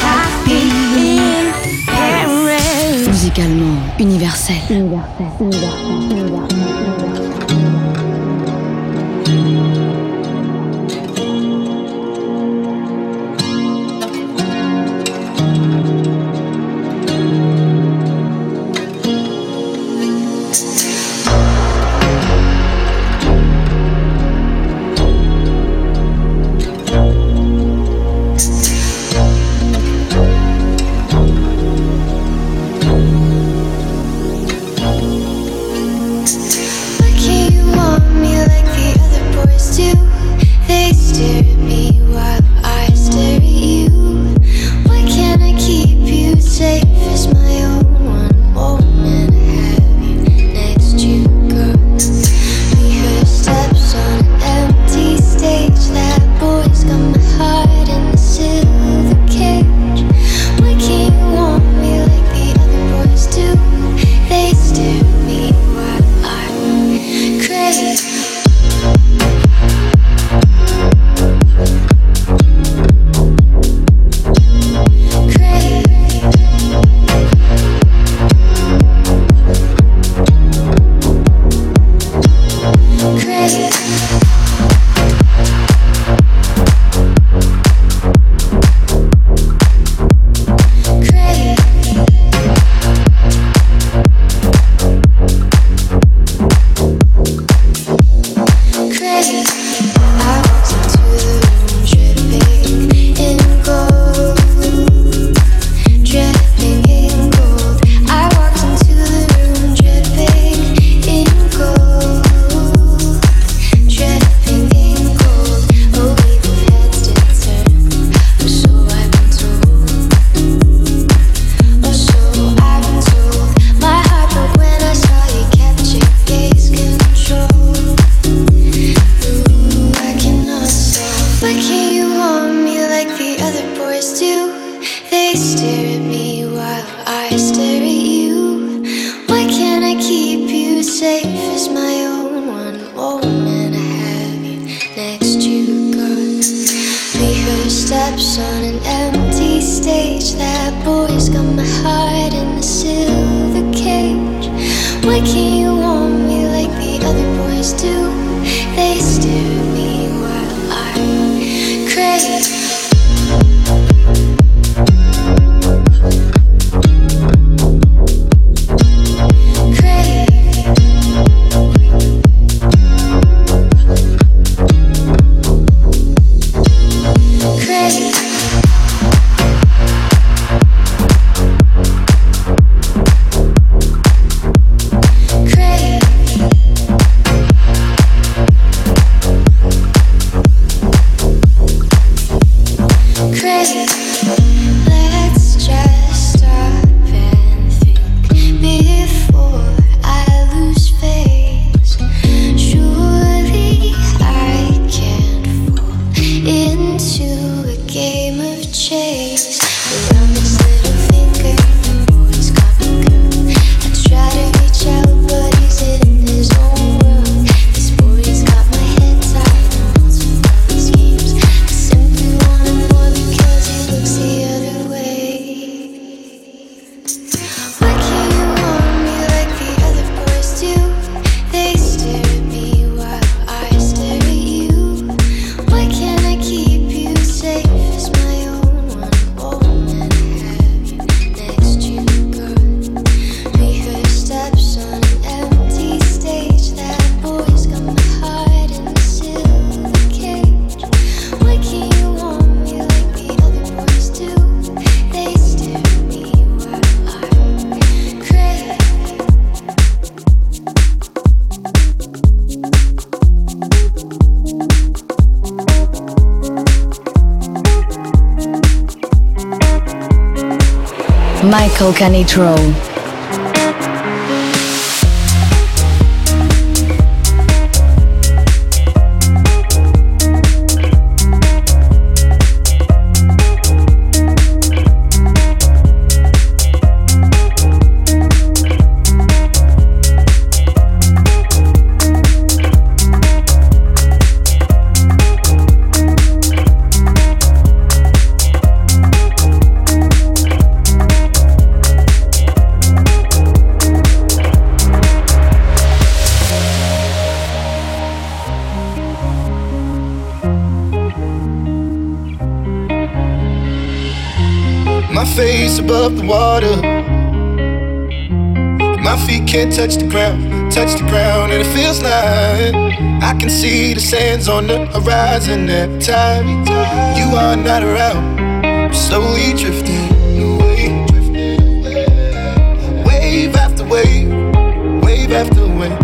happy in Musicalement universel. universel, universel, universel Michael Above the water. My feet can't touch the ground, touch the ground, and it feels like I can see the sands on the horizon every time you are not around. I'm slowly drifting away, wave after wave, wave after wave,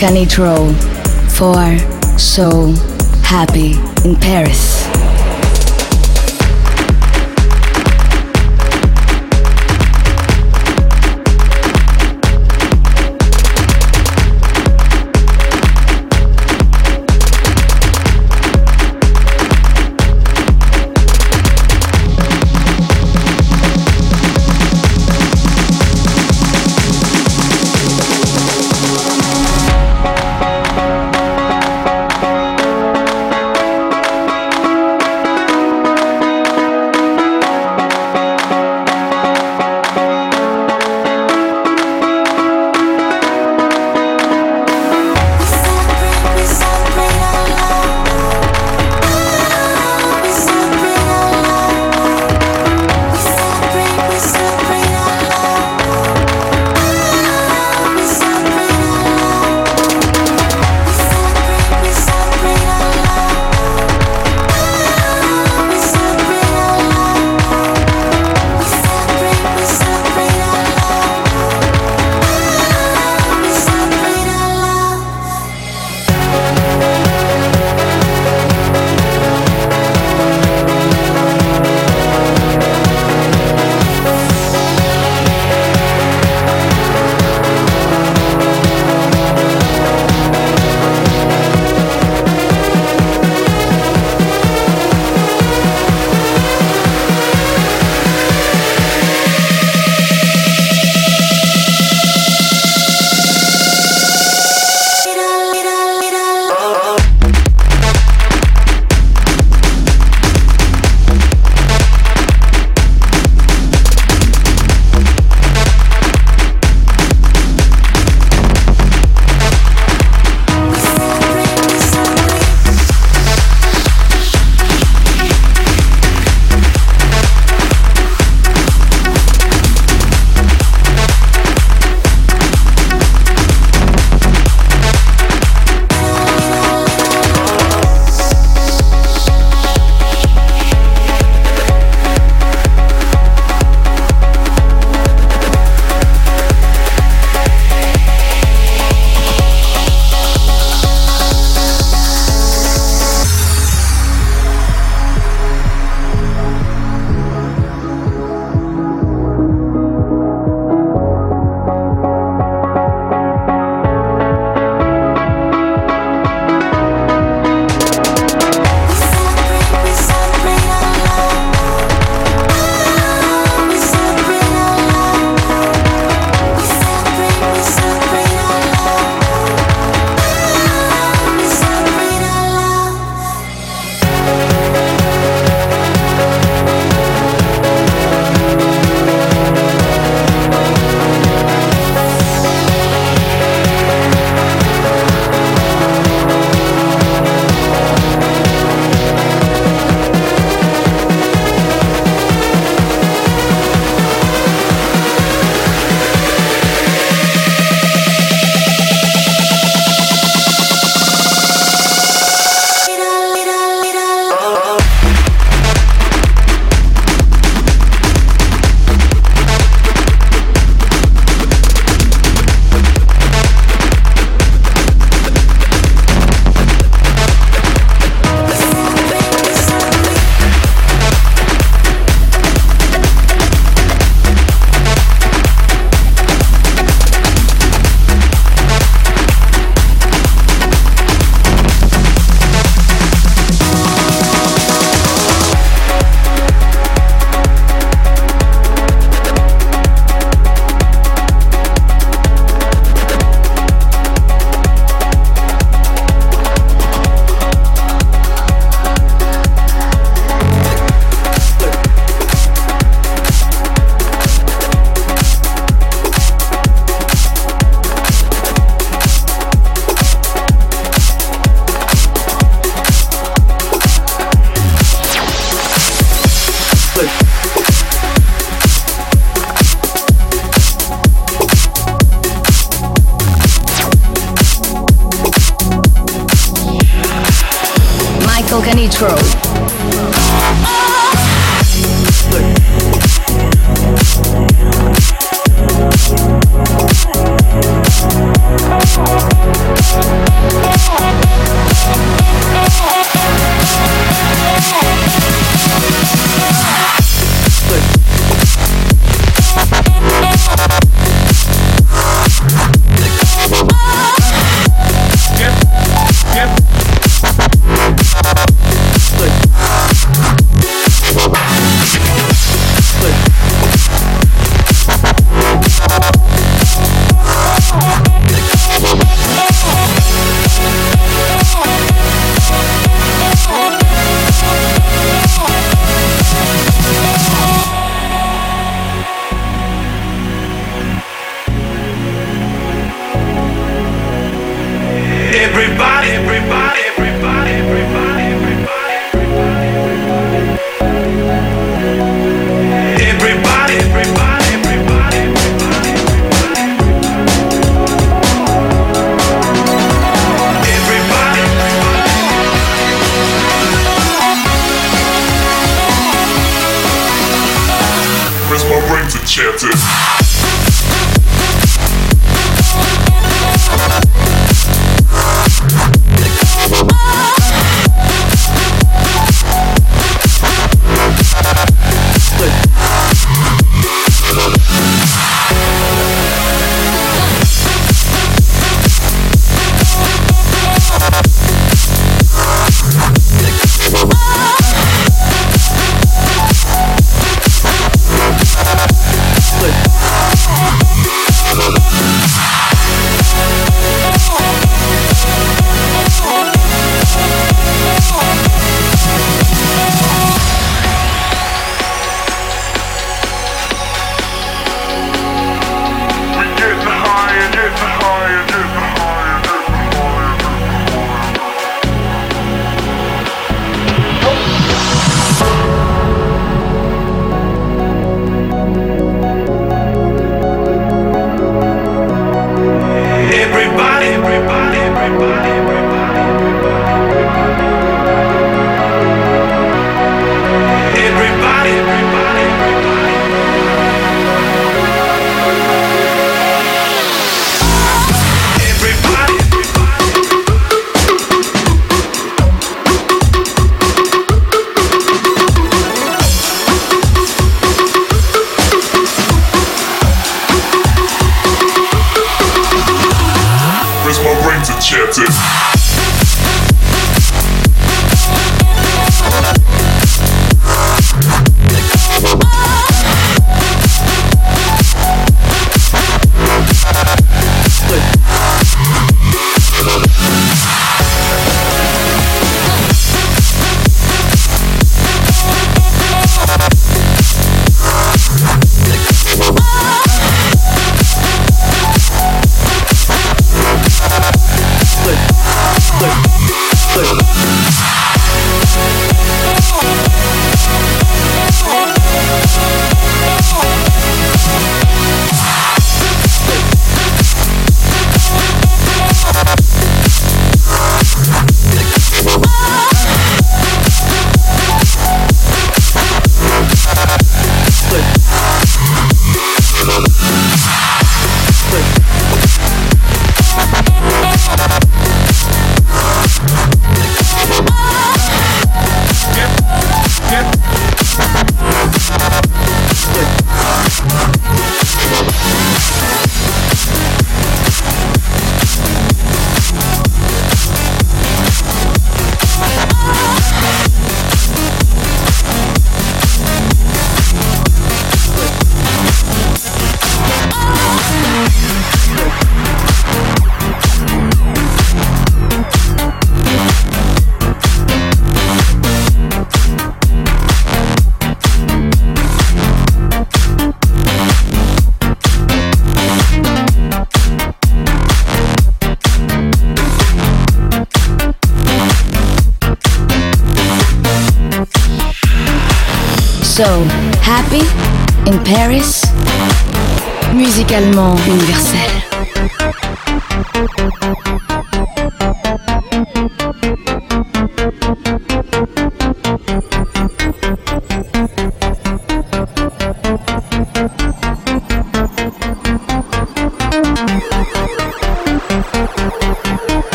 Michael Canitrot for So Happy in Paris.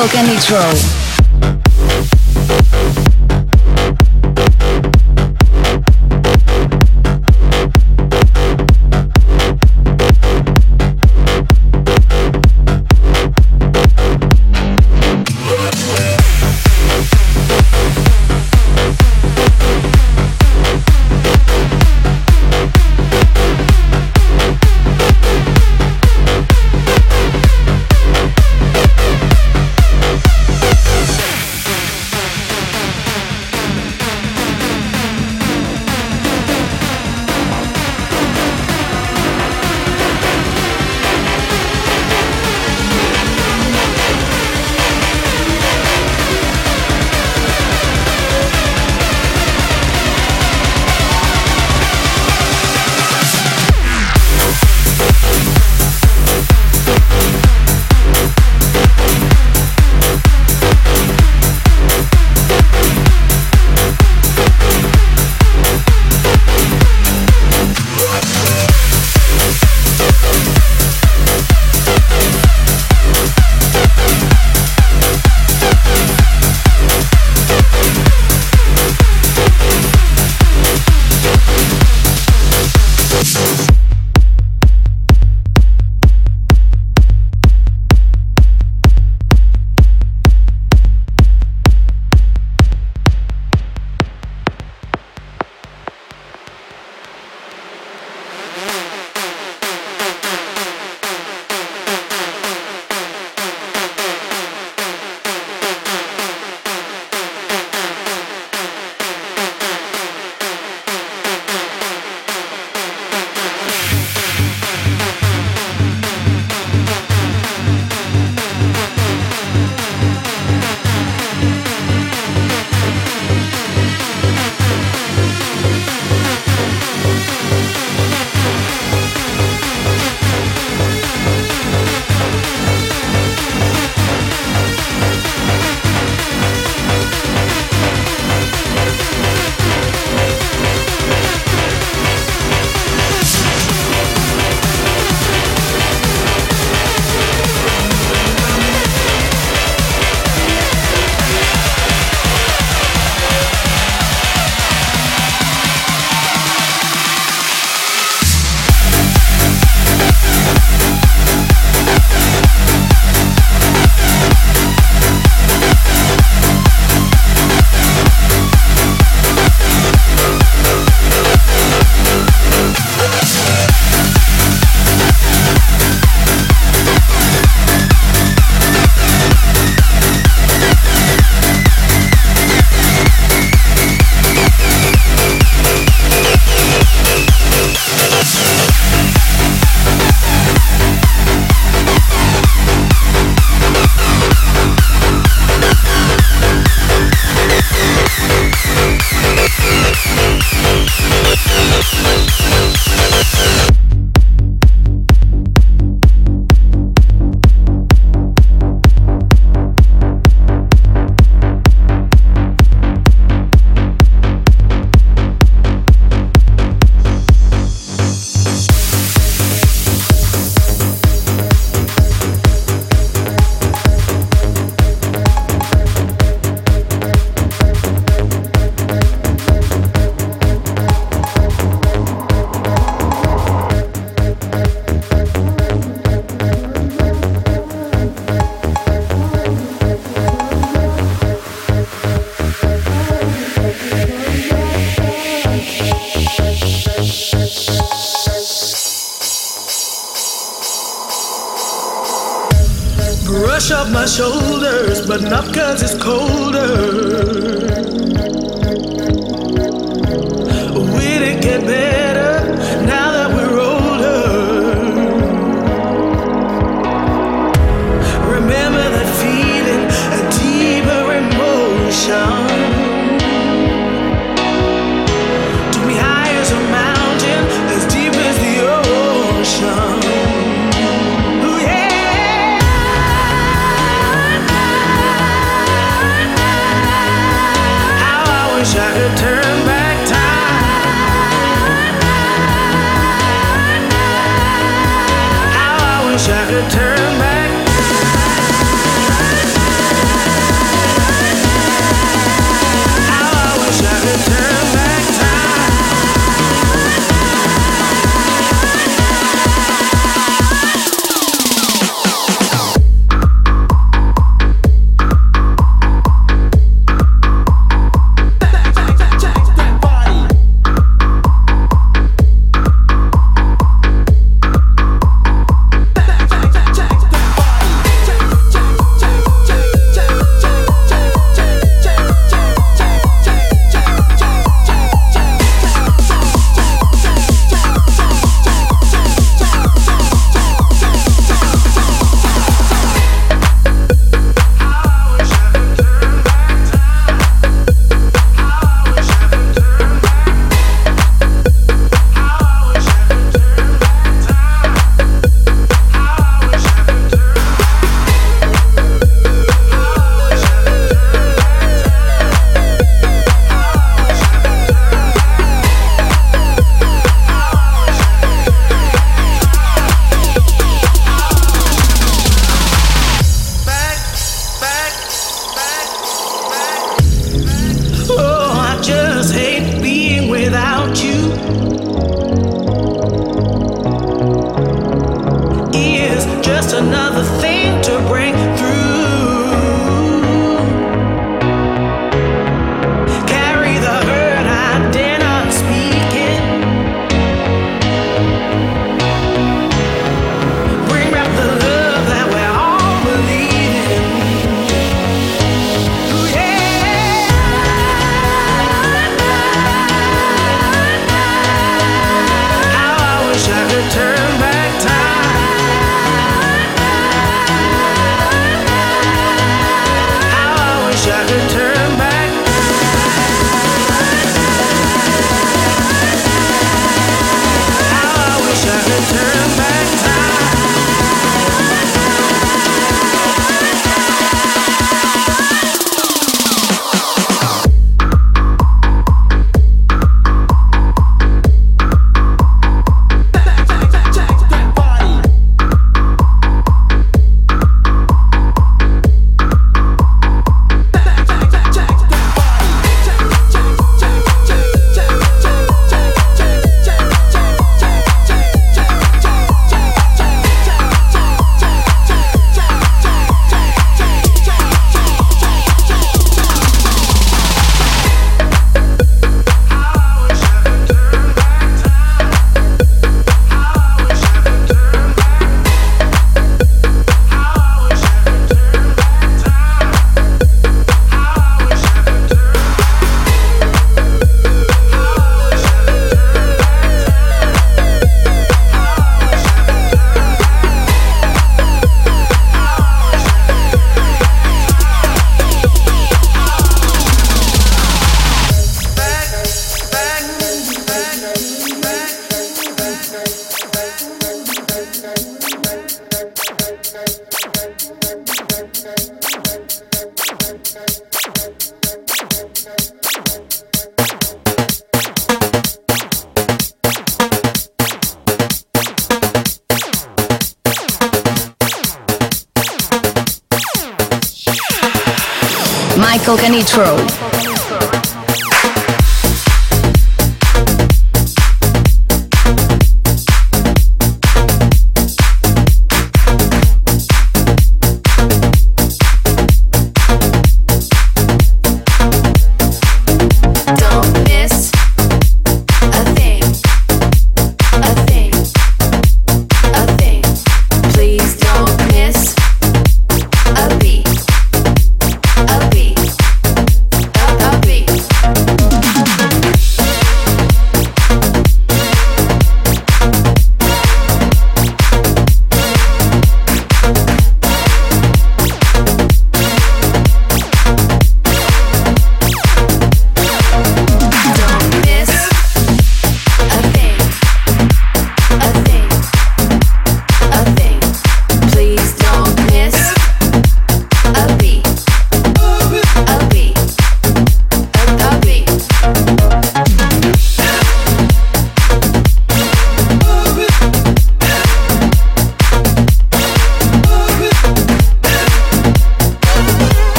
Michael Canitrot.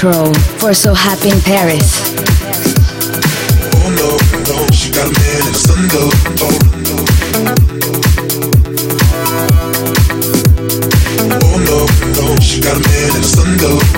Canitrot for So Happy in Paris. Oh no, no, she got a man in the sun though. Oh no, no, she got a man in the sun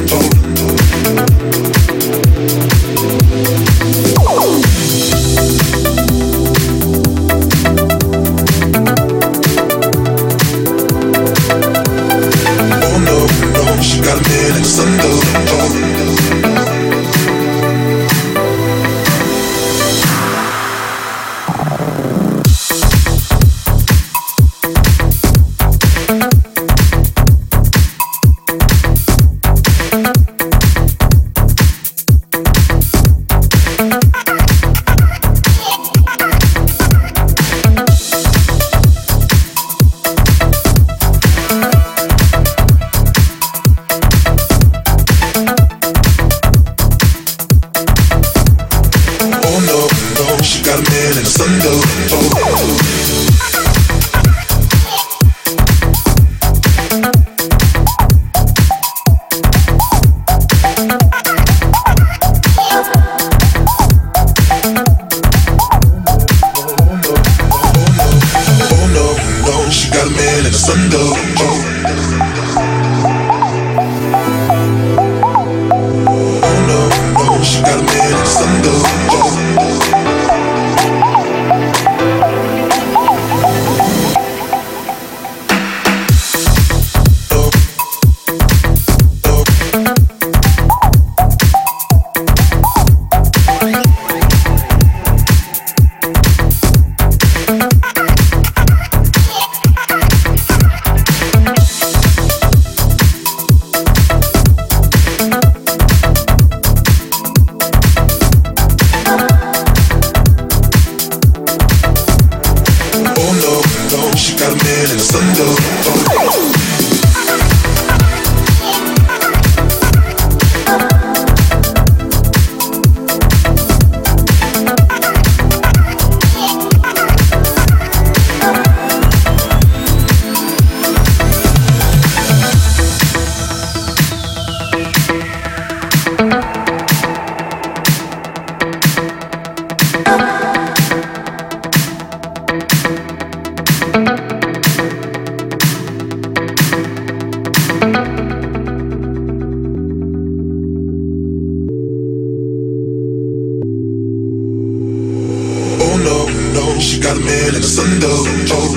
Oh.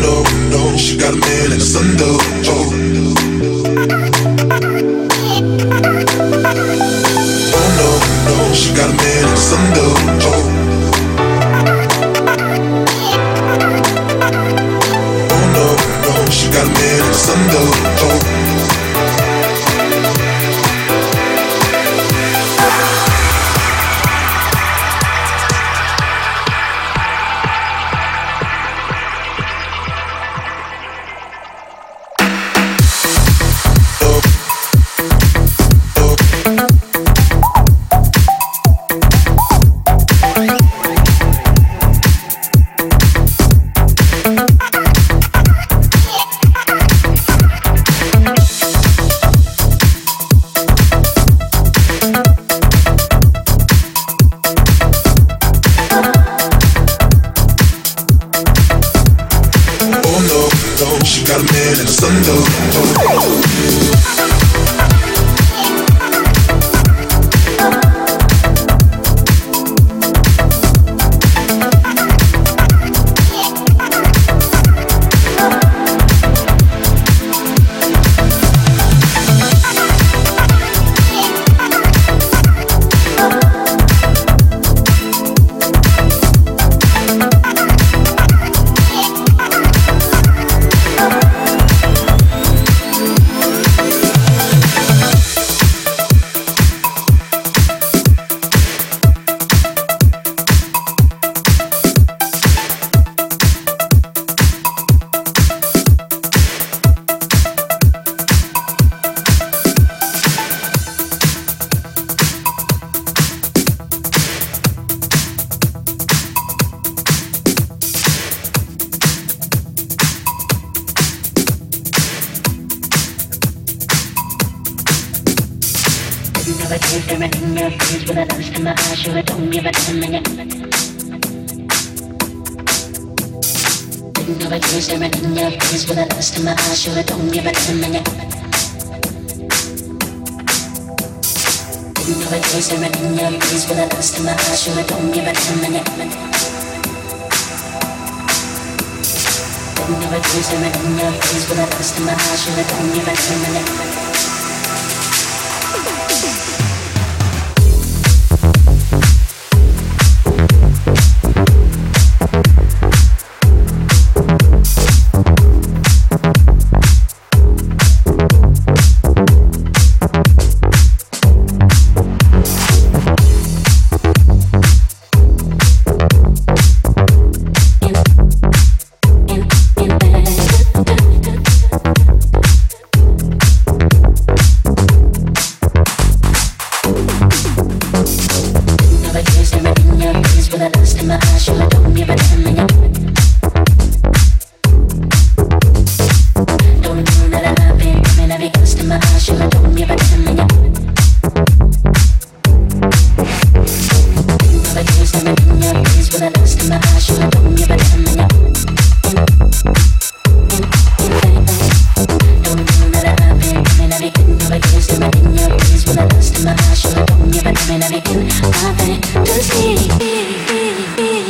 no, no, she got a man Alexander. Oh no, no, she got a man Oh no, no, she got a man my heart, you don't give it to me. Didn't know it was staring in your face with a lust in my eyes, you don't give it to me. Didn't know it was staring in your face with a lust in my eyes, you don't give it to me. Didn't know it was staring in your face with a lust in my eyes, you don't give it to me.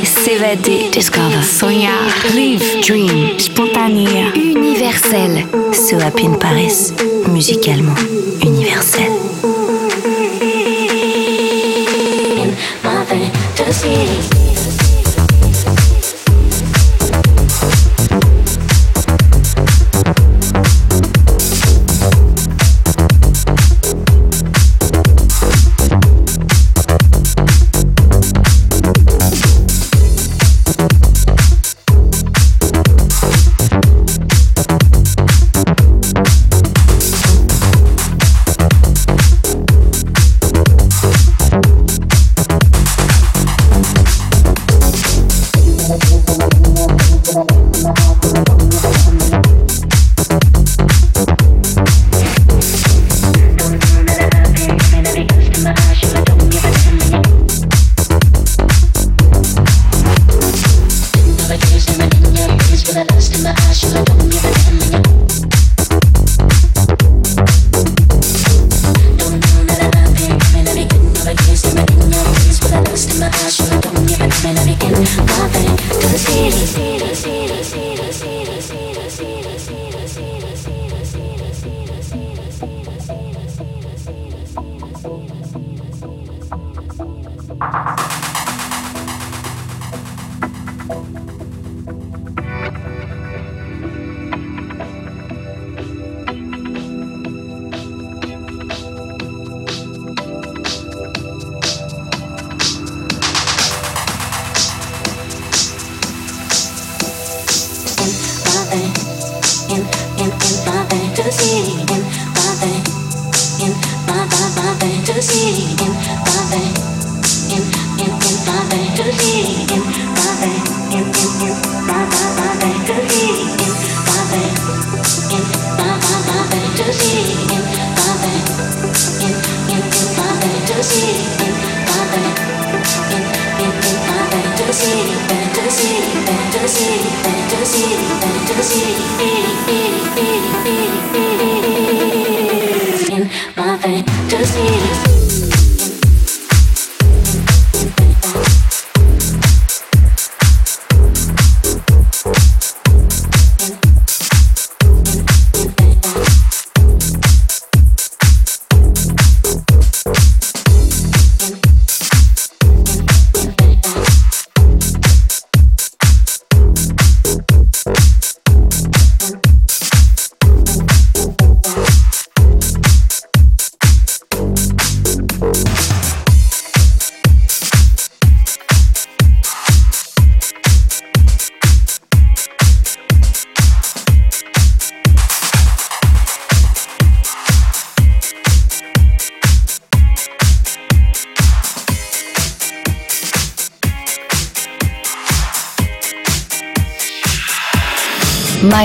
S'évader, discover, soigner, live, dream, spontané, universel. So Happy in Paris, musicalement universel. see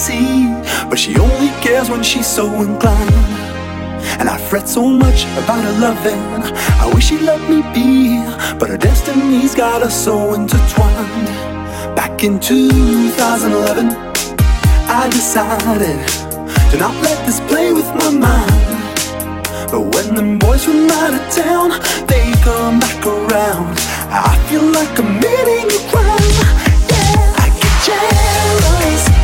But she only cares when she's so inclined. And I fret so much about her loving. I wish she'd let me be, but her destiny's got us so intertwined. Back in 2011, I decided to not let this play with my mind. But when them boys from out of town, they come back around. I feel like I'm committing a crime. Yeah, I get jealous.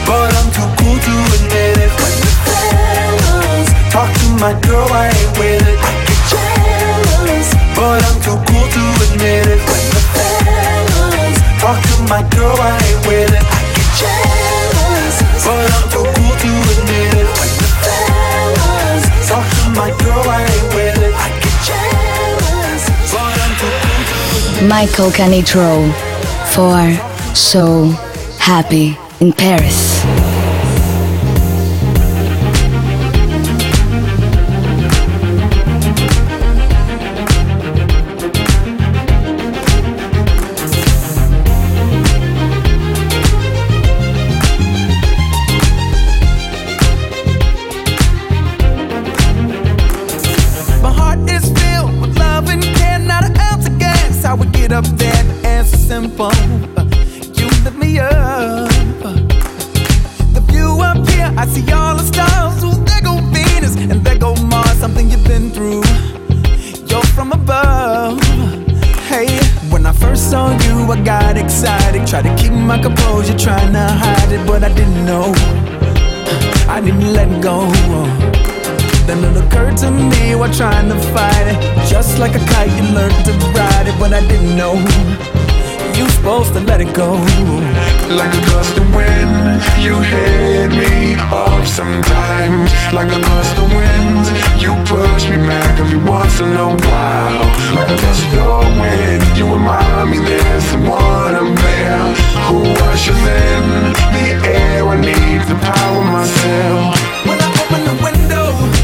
But I'm too cool to admit it When the fellas talk to my girl, I ain't with it. I get jealous. But I'm too cool to admit it When the fellas talk to my girl, I ain't with it. I get jealous. But I'm too cool to admit it When the fellas talk to my girl, I ain't with it. I get jealous. But I'm too cool to admit it Michael Canitrot for So Happy in Paris. I got excited. Tried to keep my composure, trying to hide it, but I didn't know. I didn't let go. Then it occurred to me while trying to fight it. Just like a kite, you learned to ride it, but I didn't know you supposed to let it go? Like a gust of wind, you hit me off sometimes. Like a gust of wind, you push me back every once in a while. Like a gust of wind, you remind me there's someone I'm there who rushes in the air. I need to power myself. When I open the window.